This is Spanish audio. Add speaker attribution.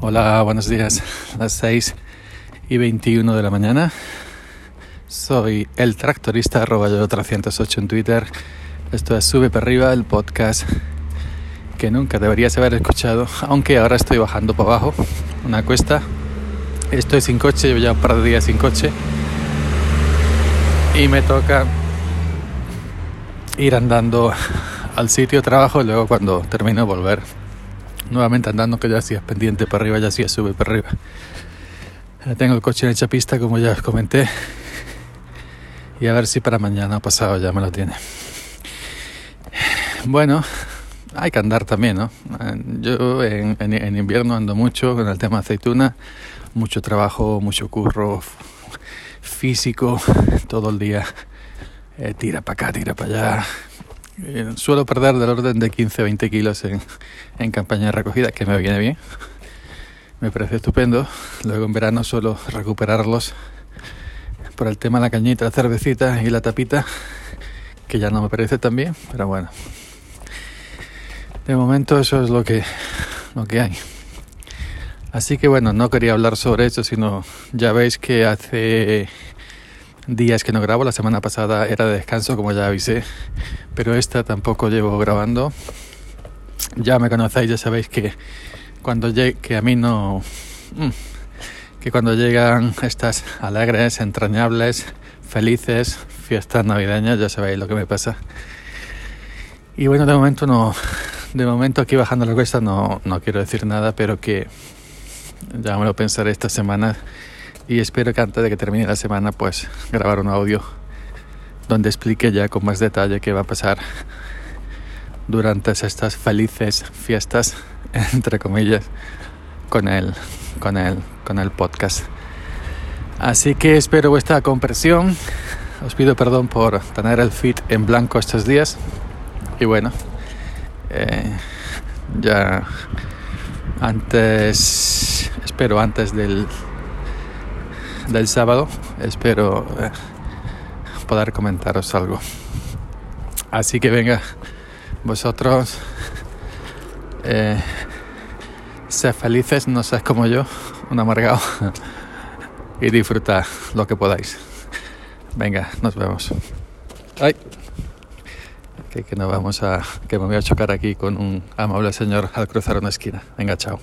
Speaker 1: Hola, buenos días. Las 6 y 21 de la mañana. Soy el tractorista, arroba yo 308 en Twitter. Esto es Sube para arriba, el podcast que nunca deberías haber escuchado, aunque ahora estoy bajando para abajo, una cuesta. Estoy sin coche, llevo ya un par de días sin coche. Y me toca ir andando al sitio de trabajo y luego cuando termino volver nuevamente andando que ya hacía pendiente para arriba, ya hacía sube para arriba. tengo el coche en hecha pista como ya os comenté y a ver si para mañana pasado ya me lo tiene. Bueno, hay que andar también, ¿no? Yo en, en, invierno ando mucho con el tema aceituna, mucho trabajo, mucho curro físico, todo el día. Eh, tira para acá, tira para allá, eh, suelo perder del orden de 15-20 kilos en, en campaña de recogida, que me viene bien. Me parece estupendo. Luego en verano suelo recuperarlos por el tema de la cañita, la cervecita y la tapita, que ya no me parece tan bien, pero bueno. De momento eso es lo que, lo que hay. Así que bueno, no quería hablar sobre eso, sino ya veis que hace días que no grabo. La semana pasada era de descanso, como ya avisé, pero esta tampoco llevo grabando. Ya me conocéis, ya sabéis que cuando que a mí no, mm, que cuando llegan estas alegres, entrañables, felices fiestas navideñas, ya sabéis lo que me pasa. Y bueno, de momento no, de momento aquí bajando la cuesta no, no quiero decir nada, pero que ya me lo pensaré esta semana y espero que antes de que termine la semana pues grabar un audio donde explique ya con más detalle qué va a pasar durante estas felices fiestas entre comillas con el con el con el podcast. Así que espero vuestra comprensión. Os pido perdón por tener el feed en blanco estos días. Y bueno eh, ya antes espero antes del del sábado. Espero eh, poder comentaros algo. Así que venga, vosotros, eh, felices, no seas como yo, un amargado, y disfrutad lo que podáis. Venga, nos vemos. Ay, que, que no vamos a, que me voy a chocar aquí con un amable señor al cruzar una esquina. Venga, chao.